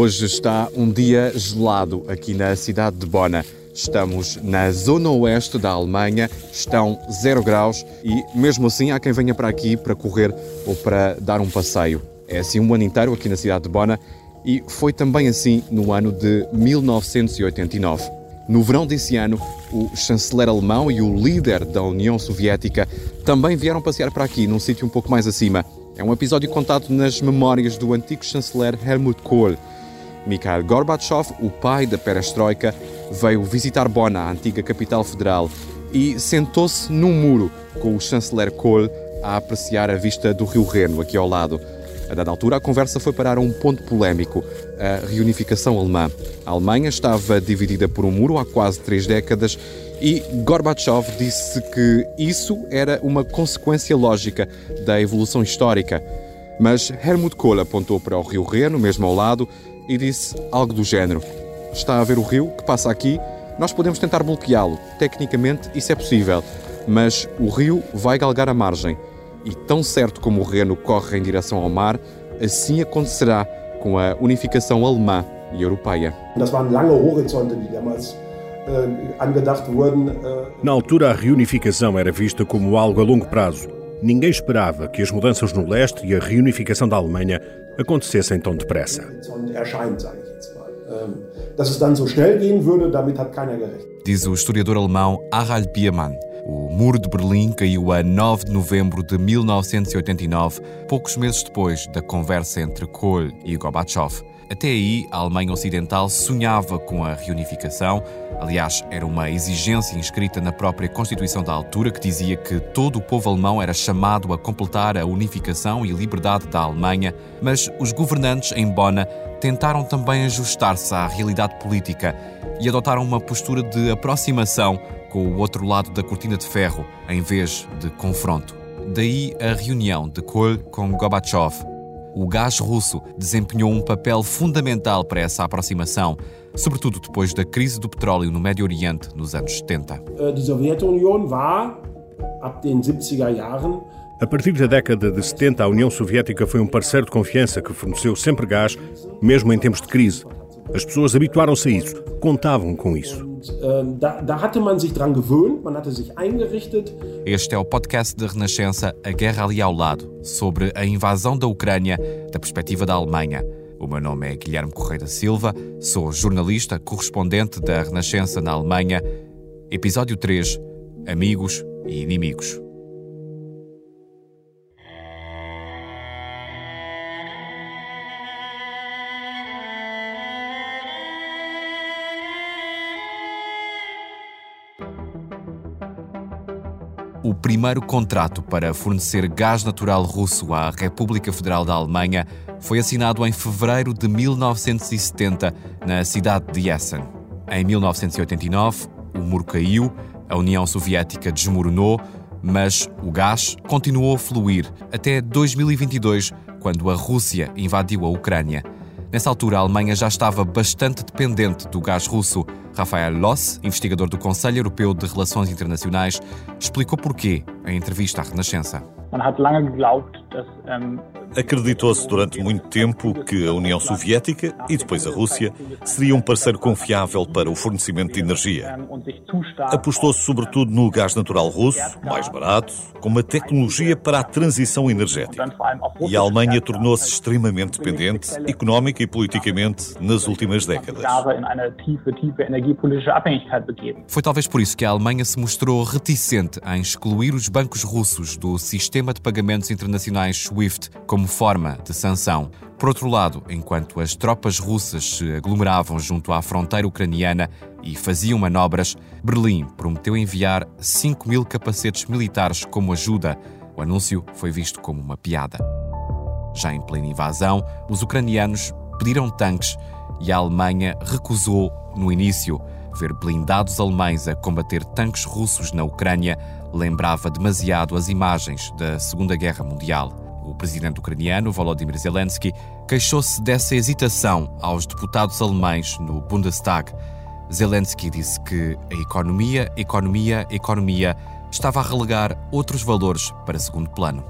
Hoje está um dia gelado aqui na cidade de Bona. Estamos na zona oeste da Alemanha, estão 0 graus e, mesmo assim, há quem venha para aqui para correr ou para dar um passeio. É assim um ano inteiro aqui na cidade de Bona e foi também assim no ano de 1989. No verão desse ano, o chanceler alemão e o líder da União Soviética também vieram passear para aqui, num sítio um pouco mais acima. É um episódio contado nas memórias do antigo chanceler Helmut Kohl. Mikhail Gorbachev, o pai da perestroika, veio visitar Bona, a antiga capital federal, e sentou-se num muro com o chanceler Kohl a apreciar a vista do rio Reno, aqui ao lado. A dada altura, a conversa foi parar a um ponto polémico, a reunificação alemã. A Alemanha estava dividida por um muro há quase três décadas e Gorbachev disse que isso era uma consequência lógica da evolução histórica. Mas Helmut Kohl apontou para o rio Reno, mesmo ao lado, e disse algo do género: Está a ver o rio que passa aqui? Nós podemos tentar bloqueá-lo. Tecnicamente, isso é possível. Mas o rio vai galgar a margem e tão certo como o Reno corre em direção ao mar, assim acontecerá com a unificação alemã e europeia. Äh, äh, Na altura, a reunificação era vista como algo a longo prazo. Ninguém esperava que as mudanças no leste e a reunificação da Alemanha acontecessem tão depressa. Diz o historiador alemão Harald Biermann. O Muro de Berlim caiu a 9 de novembro de 1989, poucos meses depois da conversa entre Kohl e Gorbachev. Até aí, a Alemanha Ocidental sonhava com a reunificação. Aliás, era uma exigência inscrita na própria Constituição da altura que dizia que todo o povo alemão era chamado a completar a unificação e liberdade da Alemanha, mas os governantes em Bona tentaram também ajustar-se à realidade política e adotaram uma postura de aproximação com o outro lado da cortina de ferro, em vez de confronto. Daí a reunião de Kohl com Gorbachev. O gás russo desempenhou um papel fundamental para essa aproximação, sobretudo depois da crise do petróleo no Médio Oriente nos anos 70. A partir da década de 70, a União Soviética foi um parceiro de confiança que forneceu sempre gás, mesmo em tempos de crise. As pessoas habituaram-se a isso, contavam com isso. Este é o podcast de Renascença A Guerra Ali ao Lado, sobre a invasão da Ucrânia da perspectiva da Alemanha. O meu nome é Guilherme Correia da Silva, sou jornalista, correspondente da Renascença na Alemanha. Episódio 3 Amigos e Inimigos. O primeiro contrato para fornecer gás natural russo à República Federal da Alemanha foi assinado em fevereiro de 1970 na cidade de Essen. Em 1989, o muro caiu, a União Soviética desmoronou, mas o gás continuou a fluir até 2022, quando a Rússia invadiu a Ucrânia. Nessa altura, a Alemanha já estava bastante dependente do gás russo. Rafael Loss, investigador do Conselho Europeu de Relações Internacionais, explicou porquê em entrevista à Renascença. Ähm, Acreditou-se durante muito tempo que a União Soviética e depois a Rússia seria um parceiro confiável para o fornecimento de energia. Apostou-se sobretudo no gás natural russo, mais barato, com uma tecnologia para a transição energética. E a Alemanha tornou-se extremamente dependente, económica e politicamente, nas últimas décadas. Foi talvez por isso que a Alemanha se mostrou reticente em excluir os bancos russos do sistema de pagamentos internacionais SWIFT como forma de sanção. Por outro lado, enquanto as tropas russas se aglomeravam junto à fronteira ucraniana e faziam manobras, Berlim prometeu enviar 5 mil capacetes militares como ajuda. O anúncio foi visto como uma piada. Já em plena invasão, os ucranianos pediram tanques e a Alemanha recusou no início. Ver blindados alemães a combater tanques russos na Ucrânia lembrava demasiado as imagens da Segunda Guerra Mundial. O presidente ucraniano Volodymyr Zelensky queixou-se dessa hesitação aos deputados alemães no Bundestag. Zelensky disse que a economia, economia, economia estava a relegar outros valores para segundo plano.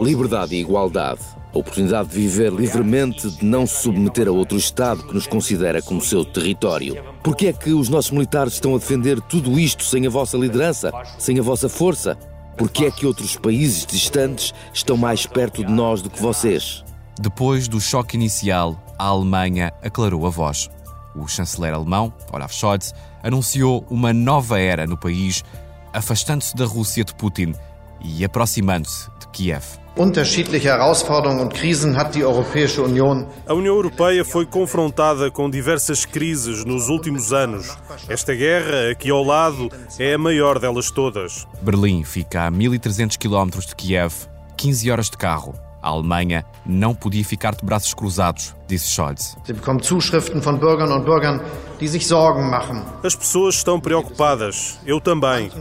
Liberdade e igualdade. A oportunidade de viver livremente, de não se submeter a outro Estado que nos considera como seu território. Por que é que os nossos militares estão a defender tudo isto sem a vossa liderança, sem a vossa força? Por que é que outros países distantes estão mais perto de nós do que vocês? Depois do choque inicial, a Alemanha aclarou a voz. O chanceler alemão, Olaf Scholz, anunciou uma nova era no país, afastando-se da Rússia de Putin e aproximando-se de Kiev. Unterschiedliche Herausforderungen und Krisen hat die Europäische Union. A União Europeia foi confrontada com diversas crises nos últimos anos. Esta guerra, aqui ao lado, é a maior delas todas. Berlim fica a 1300 km de Kiev, 15 horas de carro. A Alemanha não podia ficar de braços cruzados, disse Scholz. Sie bekommt Zuschriften von Bürgern und Bürgern, die sich Sorgen machen. As pessoas estão preocupadas. Eu também.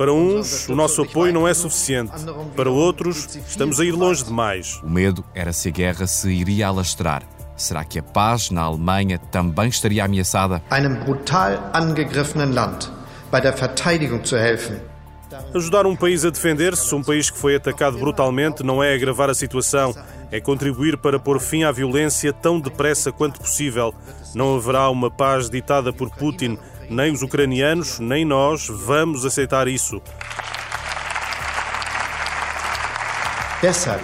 Para uns, o nosso apoio não é suficiente. Para outros, estamos a ir longe demais. O medo era se a guerra se iria alastrar. Será que a paz na Alemanha também estaria ameaçada? Einem brutal angegriffenen Land bei der Verteidigung zu helfen. Ajudar um país a defender-se, um país que foi atacado brutalmente, não é agravar a situação, é contribuir para pôr fim à violência tão depressa quanto possível. Não haverá uma paz ditada por Putin, nem os ucranianos, nem nós vamos aceitar isso. Deshalb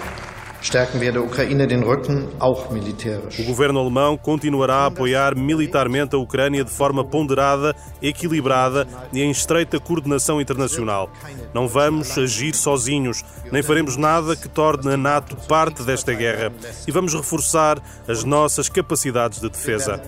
O governo alemão continuará a apoiar militarmente a Ucrânia de forma ponderada, equilibrada e em estreita coordenação internacional. Não vamos agir sozinhos, nem faremos nada que torne a NATO parte desta guerra. E vamos reforçar as nossas capacidades de defesa.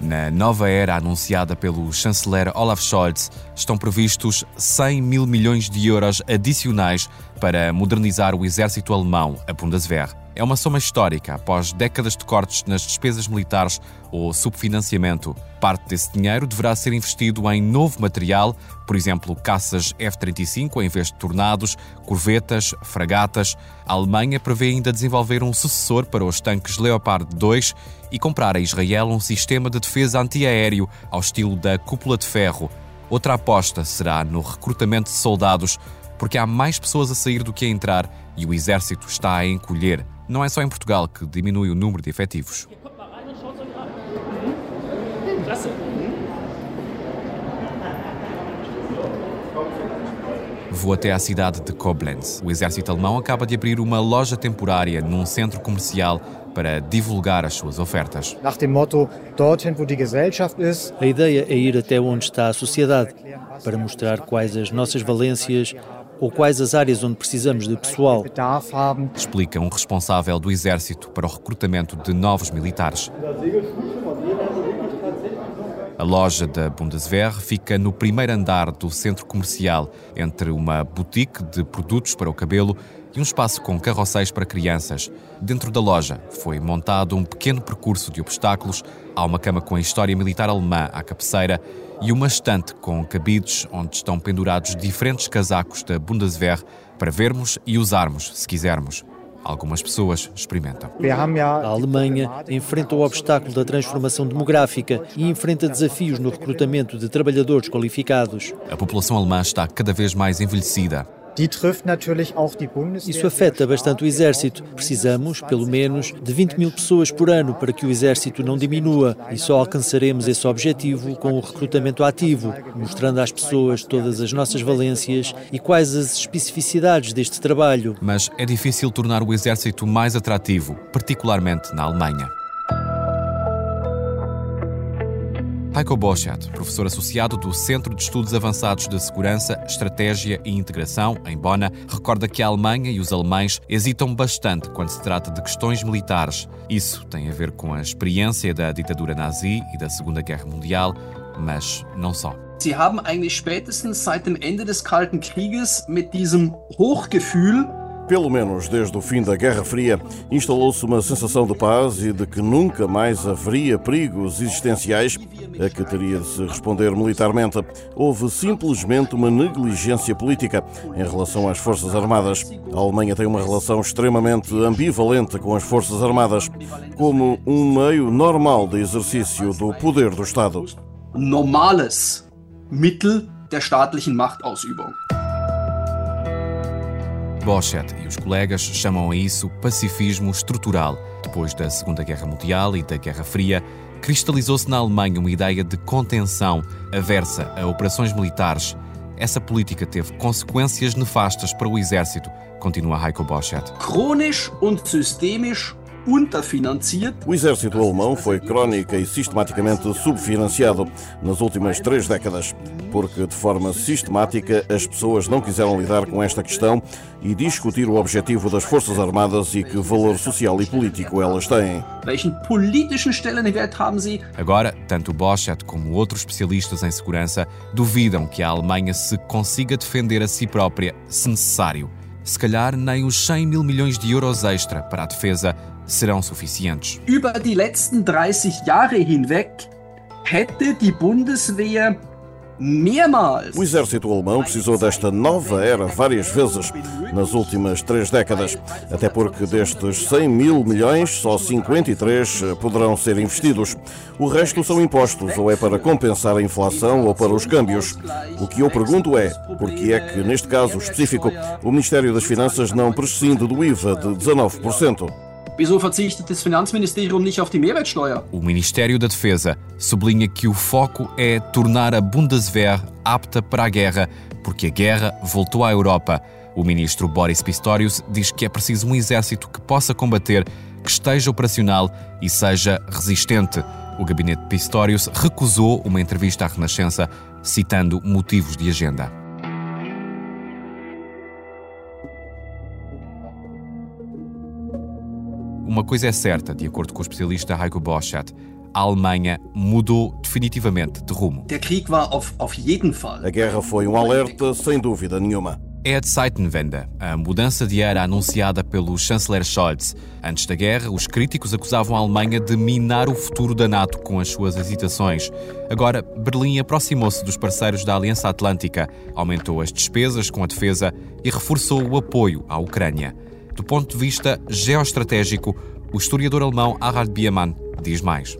Na nova era anunciada pelo chanceler Olaf Scholz, estão previstos 100 mil milhões de euros adicionais para modernizar o exército alemão, a Bundeswehr. É uma soma histórica após décadas de cortes nas despesas militares ou subfinanciamento. Parte desse dinheiro deverá ser investido em novo material, por exemplo, caças F-35 em vez de tornados, corvetas, fragatas. A Alemanha prevê ainda desenvolver um sucessor para os tanques Leopard 2 e comprar a Israel um sistema de defesa antiaéreo ao estilo da cúpula de ferro. Outra aposta será no recrutamento de soldados, porque há mais pessoas a sair do que a entrar e o exército está a encolher. Não é só em Portugal que diminui o número de efetivos. Vou até à cidade de Koblenz. O exército alemão acaba de abrir uma loja temporária num centro comercial para divulgar as suas ofertas. A ideia é ir até onde está a sociedade, para mostrar quais as nossas valências ou quais as áreas onde precisamos de pessoal. Explica um responsável do exército para o recrutamento de novos militares. A loja da Bundeswehr fica no primeiro andar do centro comercial, entre uma boutique de produtos para o cabelo e um espaço com carroceiros para crianças. Dentro da loja foi montado um pequeno percurso de obstáculos. Há uma cama com a história militar alemã à cabeceira e uma estante com cabides onde estão pendurados diferentes casacos da Bundeswehr para vermos e usarmos, se quisermos. Algumas pessoas experimentam. A Alemanha enfrenta o obstáculo da transformação demográfica e enfrenta desafios no recrutamento de trabalhadores qualificados. A população alemã está cada vez mais envelhecida. Die trifft natürlich auch die Bundeswehr. Isso afeta bastante o Exército. Precisamos, pelo menos, de 20 mil pessoas por ano para que o Exército não diminua e só alcançaremos esse objetivo com o recrutamento ativo, mostrando às pessoas todas as nossas valências e quais as especificidades deste trabalho. Mas é difícil tornar o exército mais atrativo, particularmente na Alemanha. Heiko Boschert, professor associado do Centro de Estudos Avançados de Segurança, Estratégia e Integração, em Bona, recorda que a Alemanha e os alemães hesitam bastante quando se trata de questões militares. Isso tem a ver com a experiência da ditadura nazi e da Segunda Guerra Mundial, mas não só. Sie haben eigentlich spätestens seit dem Ende des Kalten Krieges mit diesem Hochgefühl Pelo menos desde o fim da Guerra Fria, instalou-se uma sensação de paz e de que nunca mais haveria perigos existenciais a que teria de se responder militarmente. Houve simplesmente uma negligência política em relação às Forças Armadas. A Alemanha tem uma relação extremamente ambivalente com as Forças Armadas, como um meio normal de exercício do poder do Estado. normales Mittel der staatlichen Machtausübung. Boschet e os colegas chamam a isso pacifismo estrutural. Depois da Segunda Guerra Mundial e da Guerra Fria, cristalizou-se na Alemanha uma ideia de contenção aversa a operações militares. Essa política teve consequências nefastas para o exército, continua Heiko Boschet. Chronisch und systemisch unterfinanziert. O exército alemão foi crónica e sistematicamente subfinanciado nas últimas três décadas, porque de forma sistemática as pessoas não quiseram lidar com esta questão e discutir o objetivo das Forças Armadas e que valor social e político elas têm. Welchen politischen Stellenwert haben sie? Agora, tanto Boschet como outros especialistas em segurança duvidam que a Alemanha se consiga defender a si própria, se necessário. Se calhar nem os 100 mil milhões de euros extra para a defesa serão suficientes. Über die letzten 30 Jahre hinweg hätte die Bundeswehr. O exército alemão precisou desta nova era várias vezes nas últimas três décadas, até porque destes 100 mil milhões, só 53 poderão ser investidos. O resto são impostos, ou é para compensar a inflação ou para os câmbios. O que eu pergunto é, por que é que, neste caso específico, o Ministério das Finanças não prescinde do IVA de 19%? Wieso verzichtet das Finanzministerium nicht auf die Mehrwertsteuer? O Ministério da Defesa sublinha que o foco é tornar a Bundeswehr apta para a guerra, porque a guerra voltou à Europa. O ministro Boris Pistorius diz que é preciso um exército que possa combater, que esteja operacional e seja resistente. O gabinete Pistorius recusou uma entrevista à Renascença, citando motivos de agenda. Uma coisa é certa, de acordo com o especialista Heiko Boschat, a Alemanha mudou definitivamente de rumo. A guerra foi um alerta, sem dúvida nenhuma. É a Zeitenwende, a mudança de era anunciada pelo chanceler Scholz. Antes da guerra, os críticos acusavam a Alemanha de minar o futuro da NATO com as suas hesitações. Agora, Berlim aproximou-se dos parceiros da Aliança Atlântica, aumentou as despesas com a defesa e reforçou o apoio à Ucrânia. Do ponto de vista geoestratégico, o historiador alemão Harald Biermann diz mais.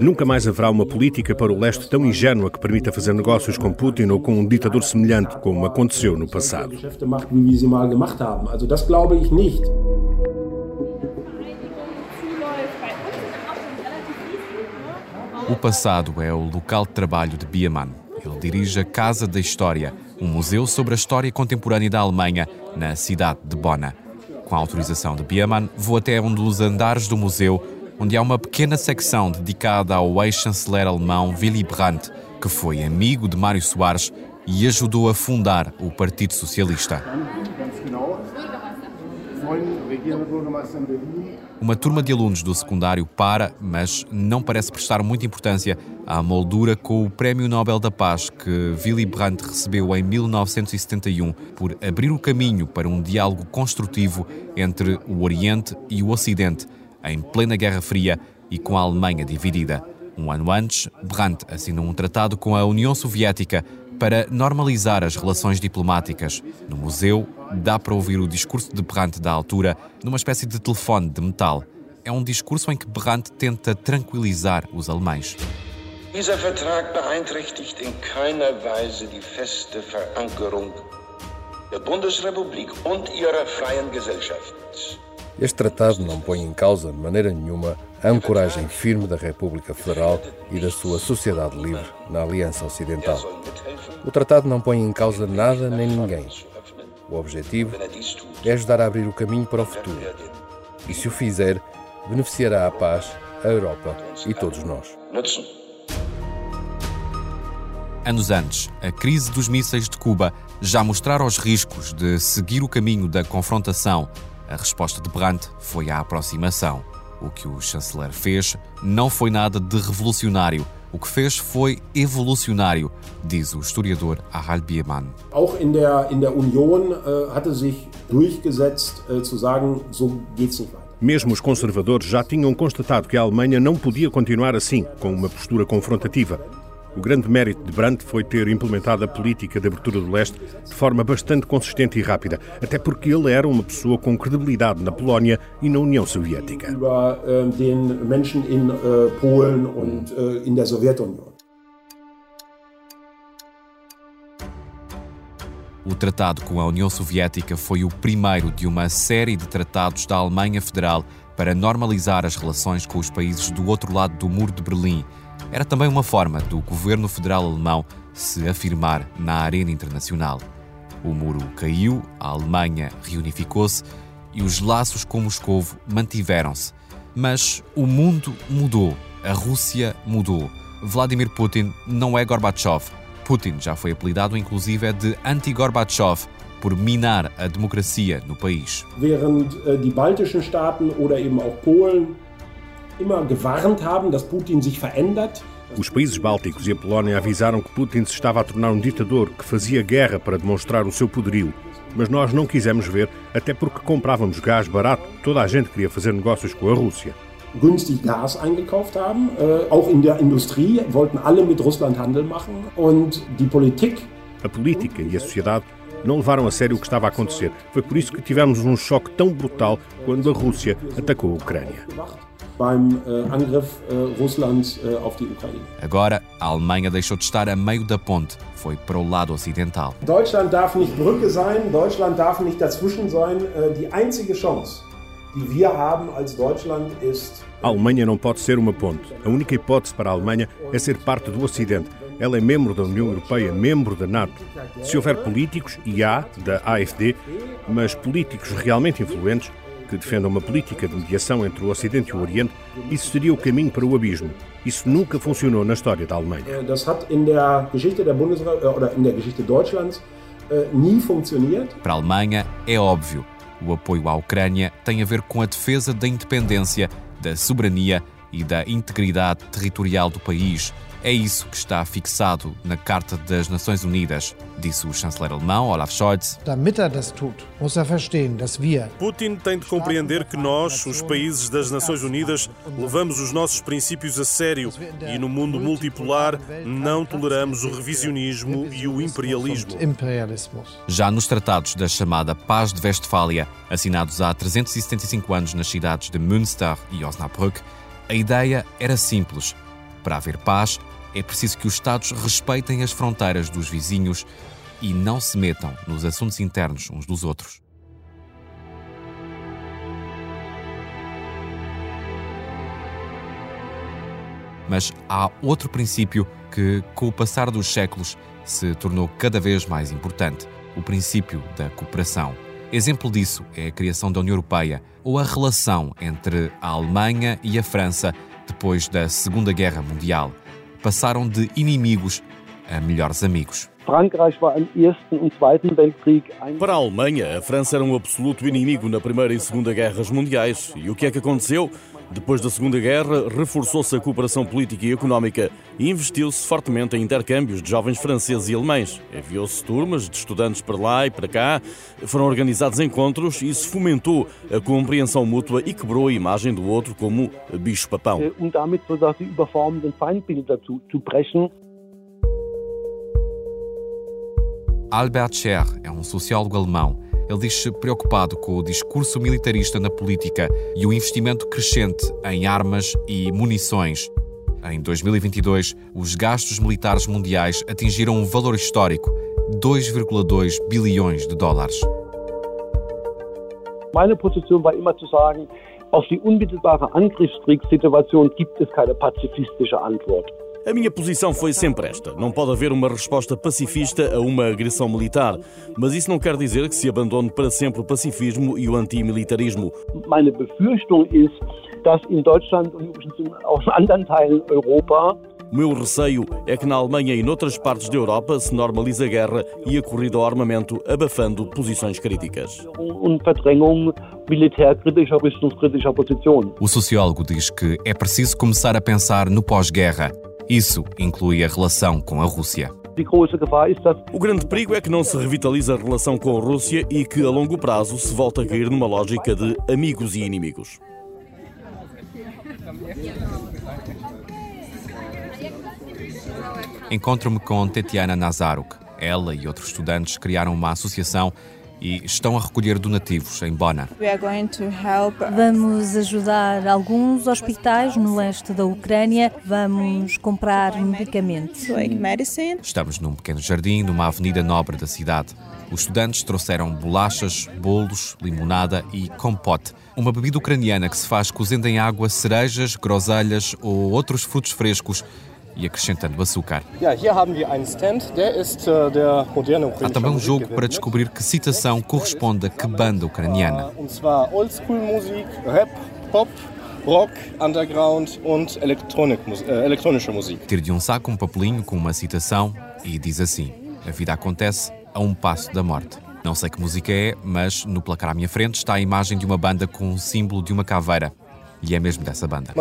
Nunca mais haverá uma política para o leste tão ingênua que permita fazer negócios com Putin ou com um ditador semelhante, como aconteceu no passado. O passado é o local de trabalho de Biermann. Ele dirige a Casa da História, um museu sobre a história contemporânea da Alemanha, na cidade de Bona. Com a autorização de Biermann, vou até um dos andares do museu, onde há uma pequena secção dedicada ao ex-chanceler alemão Willy Brandt, que foi amigo de Mário Soares e ajudou a fundar o Partido Socialista. Uma turma de alunos do secundário para, mas não parece prestar muita importância à moldura com o Prémio Nobel da Paz que Willy Brandt recebeu em 1971 por abrir o caminho para um diálogo construtivo entre o Oriente e o Ocidente, em plena Guerra Fria e com a Alemanha dividida. Um ano antes, Brandt assinou um tratado com a União Soviética para normalizar as relações diplomáticas. No museu, dá para ouvir o discurso de Brandt da altura numa espécie de telefone de metal. É um discurso em que Brandt tenta tranquilizar os alemães. Dieser Vertrag beeinträchtigt in keiner Weise die feste Verankerung der Bundesrepublik und ihrer freien Gesellschaft. Este tratado não põe em causa, de maneira nenhuma, a ancoragem firme da República Federal e da sua sociedade livre na Aliança Ocidental. O tratado não põe em causa nada nem ninguém. O objetivo é ajudar a abrir o caminho para o futuro. E se o fizer, beneficiará a paz, a Europa e todos nós. Anos antes, a crise dos mísseis de Cuba já mostrara os riscos de seguir o caminho da confrontação. A resposta de Brandt foi a aproximação. O que o chanceler fez não foi nada de revolucionário. O que fez foi evolucionário, diz o historiador Harald Biermann. Auch in der, in der Union uh, hatte sich durchgesetzt, uh, zu sagen, so geht's nicht weiter. Mesmo os conservadores já tinham constatado que a Alemanha não podia continuar assim, com uma postura confrontativa. O grande mérito de Brandt foi ter implementado a política de abertura do leste de forma bastante consistente e rápida, até porque ele era uma pessoa com credibilidade na Polónia e na União Soviética. In der Sowjetunion. O tratado com a União Soviética foi o primeiro de uma série de tratados da Alemanha Federal para normalizar as relações com os países do outro lado do Muro de Berlim. Era também uma forma do governo federal alemão se afirmar na arena internacional. O muro caiu, a Alemanha reunificou-se e os laços com Moscovo mantiveram-se. Mas o mundo mudou, a Rússia mudou. Vladimir Putin não é Gorbachev. Putin já foi apelidado inclusive de anti-Gorbachev por minar a democracia no país. Während äh, die baltischen Staaten oder eben auch Polen immer gewarnt haben, dass Putin sich verändert, os países bálticos e a Polónia avisaram que Putin se estava a tornar um ditador que fazia guerra para demonstrar o seu poderio. Mas nós não quisemos ver, até porque comprávamos gás barato. Toda a gente queria fazer negócios com a Rússia. günstig Gas eingekauft haben. Äh, auch in der Industrie wollten alle mit Russland Handel machen. Und die Politik. A política e a sociedade não levaram a sério o que estava a acontecer. Foi por isso que tivemos um choque tão brutal quando a Rússia atacou a Ucrânia. Beim äh, Angriff äh, Russlands äh, auf die Ukraine. Agora, a Alemanha deixou de estar a meio da ponte, foi para o lado ocidental. Deutschland darf nicht Brücke sein, Deutschland darf nicht dazwischen sein. Äh, die einzige Chance, die wir haben als Deutschland ist a Alemanha não pode ser uma ponte. A única hipótese para a Alemanha é ser parte do Ocidente. Ela é membro da União Europeia, membro da NATO. Se houver políticos, e há, da AFD, mas políticos realmente influentes, que defendam uma política de mediação entre o Ocidente e o Oriente, isso seria o caminho para o abismo. Isso nunca funcionou na história da Alemanha. Das hat in der Geschichte der Bundesrepublik oder in der Geschichte Deutschlands nie funktioniert. Para a Alemanha é óbvio. O apoio à Ucrânia tem a ver com a defesa da independência, da soberania e da integridade territorial do país. É isso que está fixado na Carta das Nações Unidas, disse o chanceler alemão Olaf Scholz. Damit er das tut, muss er verstehen, dass wir Putin tem de compreender que nós, os países das Nações Unidas, levamos os nossos princípios a sério e no mundo multipolar não toleramos o revisionismo e o imperialismo. Já nos tratados da chamada Paz de Westfália, assinados há 375 anos nas cidades de Münster e Osnabrück, a ideia era simples. Para haver paz, é preciso que os Estados respeitem as fronteiras dos vizinhos e não se metam nos assuntos internos uns dos outros. Mas há outro princípio que, com o passar dos séculos, se tornou cada vez mais importante: o princípio da cooperação. Exemplo disso é a criação da União Europeia ou a relação entre a Alemanha e a França depois da Segunda Guerra Mundial. Passaram de inimigos a melhores amigos. Para a Alemanha, a França era um absoluto inimigo na Primeira e Segunda Guerras Mundiais. E o que é que aconteceu? Depois da Segunda Guerra, reforçou-se a cooperação política e económica e investiu-se fortemente em intercâmbios de jovens franceses e alemães. Enviou-se turmas de estudantes para lá e para cá, foram organizados encontros e isso fomentou a compreensão mútua e quebrou a imagem do outro como bicho-papão. Albert Scher é um sociólogo alemão. Ele diz-se preocupado com o discurso militarista na política e o investimento crescente em armas e munições. Em 2022, os gastos militares mundiais atingiram um valor histórico, 2,2 bilhões de dólares. Meine Position war immer zu sagen, auf die unmittelbare Angriffskriegssituation gibt es keine pazifistische Antwort. A minha posição foi sempre esta: não pode haver uma resposta pacifista a uma agressão militar, mas isso não quer dizer que se abandone para sempre o pacifismo e o antimilitarismo. Meine Befürchtung ist, dass in Deutschland und auch in anderen Teilen Europa o meu receio é que na Alemanha e noutras partes da Europa se normalize a guerra e a corrida ao armamento, abafando posições críticas. O sociólogo diz que é preciso começar a pensar no pós-guerra. Isso inclui a relação com a Rússia. O grande perigo é que não se revitalize a relação com a Rússia e que, a longo prazo, se volte a cair numa lógica de amigos e inimigos. Encontro-me com Tetiana Nazaruk. Ela e outros estudantes criaram uma associação e estão a recolher donativos em Bona. Vamos ajudar alguns hospitais no leste da Ucrânia, vamos comprar medicamentos. Estamos num pequeno jardim, numa avenida nobre da cidade. Os estudantes trouxeram bolachas, bolos, limonada e compote, uma bebida ucraniana que se faz cozendo em água cerejas, groselhas ou outros frutos frescos e acrescentando açúcar. Äh, Há também um jogo para descobrir que citação corresponde a que banda ucraniana. Rock, Underground und elektronische Musik. De um saco um papelinho com uma citação e diz assim: A vida acontece a um passo da morte. Não sei que música é, mas no placar à minha frente está a imagem de uma banda com um símbolo de uma caveira. E é mesmo dessa banda.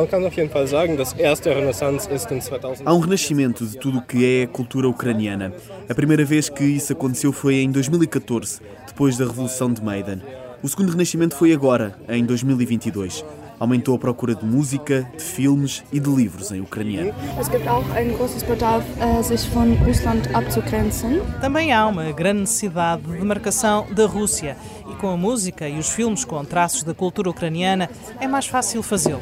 Há um renascimento de tudo o que é a cultura ucraniana. A primeira vez que isso aconteceu foi em 2014, depois da Revolução de Maidan. O segundo renascimento foi agora, em 2022. Aumentou a procura de música, de filmes e de livros em ucraniano. Äh, Também há uma grande necessidade de demarcação da Rússia com a música e os filmes com traços da cultura ucraniana é mais fácil fazê-lo.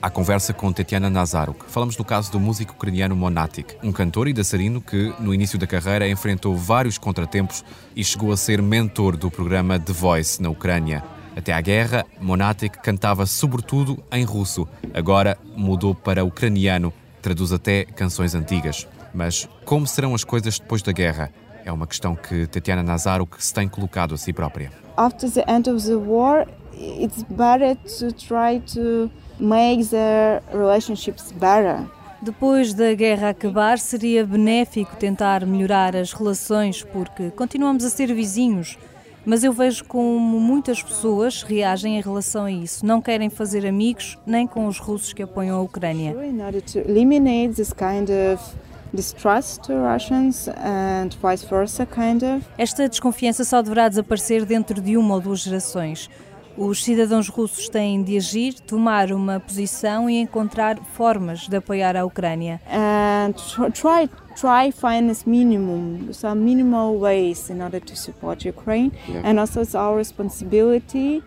À conversa com Tetiana Nazaruk, falamos do caso do músico ucraniano Monatic, um cantor e dançarino que, no início da carreira, enfrentou vários contratempos e chegou a ser mentor do programa The Voice na Ucrânia. Até à guerra, Monatic cantava sobretudo em russo. Agora mudou para ucraniano, traduz até canções antigas. Mas como serão as coisas depois da guerra? É uma questão que Tatiana Nazaruk se tem colocado a si própria. After the end of the war, it's better to try to make the relationships better. Depois da guerra acabar, seria benéfico tentar melhorar as relações, porque continuamos a ser vizinhos. Mas eu vejo como muitas pessoas reagem em relação a isso. Não querem fazer amigos nem com os russos que apoiam a Ucrânia. In order to eliminate this kind of distrust to Russians and vice versa, kind of. Esta desconfiança só deverá desaparecer dentro de uma ou duas gerações. Os cidadãos russos têm de agir, tomar uma posição e encontrar formas de apoiar a Ucrânia. And try try find this minimum, some minimal ways in order to support Ukraine, yeah. and also it's our responsibility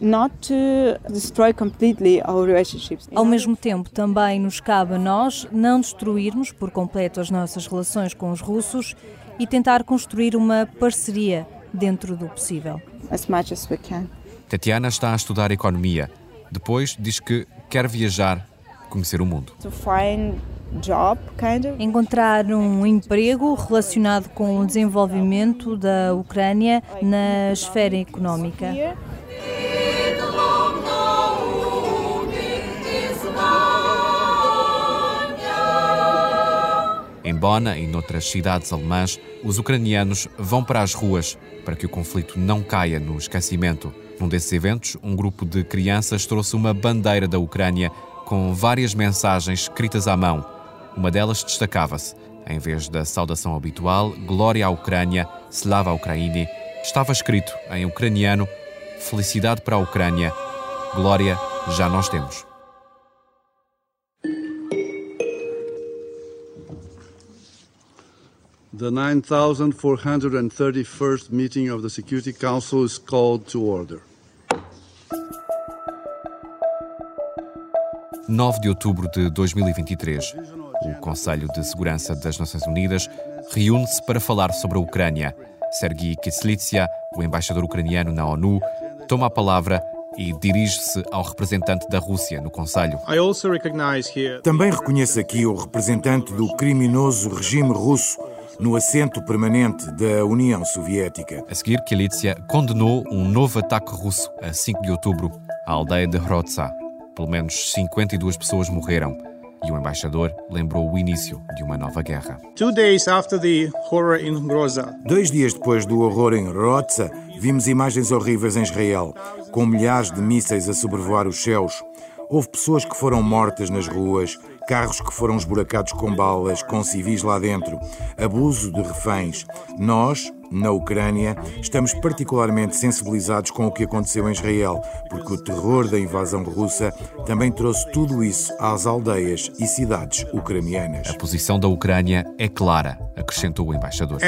not to destroy completely our relationships. Ao mesmo tempo, também nos cabe a nós não destruirmos por completo as nossas relações com os russos e tentar construir uma parceria dentro do possível. As much as we can. Tatiana está a estudar economia. Depois diz que quer viajar, conhecer o mundo. To find job, kind of. Encontrar um emprego relacionado com o desenvolvimento da Ucrânia na esfera económica. Em Bona e noutras cidades alemãs, os ucranianos vão para as ruas para que o conflito não caia no esquecimento. Num desses eventos, um grupo de crianças trouxe uma bandeira da Ucrânia com várias mensagens escritas à mão. Uma delas destacava-se. Em vez da saudação habitual, Glória à Ucrânia, Slava Ukraini, estava escrito em ucraniano: Felicidade para a Ucrânia, Glória já nós temos. The 9431st meeting of the Security Council is called to order. 9 de outubro de 2023. O Conselho de Segurança das Nações Unidas reúne-se para falar sobre a Ucrânia. Sergei Kislitsia, o embaixador ucraniano na ONU, toma a palavra e dirige-se ao representante da Rússia no Conselho. Também reconheço aqui o representante do criminoso regime russo no assento permanente da União Soviética. A seguir, Kilitsia condenou um novo ataque russo a 5 de outubro à aldeia de Hrotsa. Pelo menos 52 pessoas morreram e o embaixador lembrou o início de uma nova guerra. Dois dias depois do horror em Hrotsa, vimos imagens horríveis em Israel, com milhares de mísseis a sobrevoar os céus. Houve pessoas que foram mortas nas ruas, carros que foram esburacados com balas, com civis lá dentro, abuso de reféns. Nós, na Ucrânia, estamos particularmente sensibilizados com o que aconteceu em Israel, porque o terror da invasão russa também trouxe tudo isso às aldeias e cidades ucranianas. A posição da Ucrânia é clara, acrescentou o embaixador.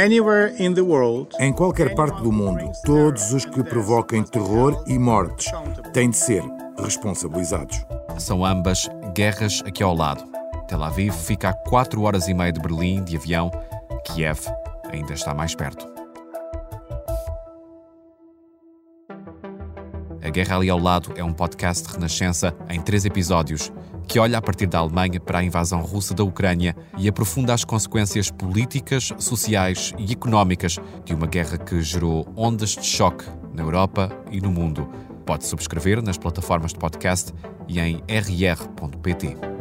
Em qualquer parte do mundo, todos os que provoquem terror e mortes têm de ser responsabilizados. São ambas guerras aqui ao lado. Tel Aviv fica a 4 horas e meia de Berlim de avião. Kiev ainda está mais perto. A Guerra Ali ao Lado é um podcast de Renascença em três episódios que olha a partir da Alemanha para a invasão russa da Ucrânia e aprofunda as consequências políticas, sociais e económicas de uma guerra que gerou ondas de choque na Europa e no mundo. Pode subscrever nas plataformas de podcast e em rr.pt.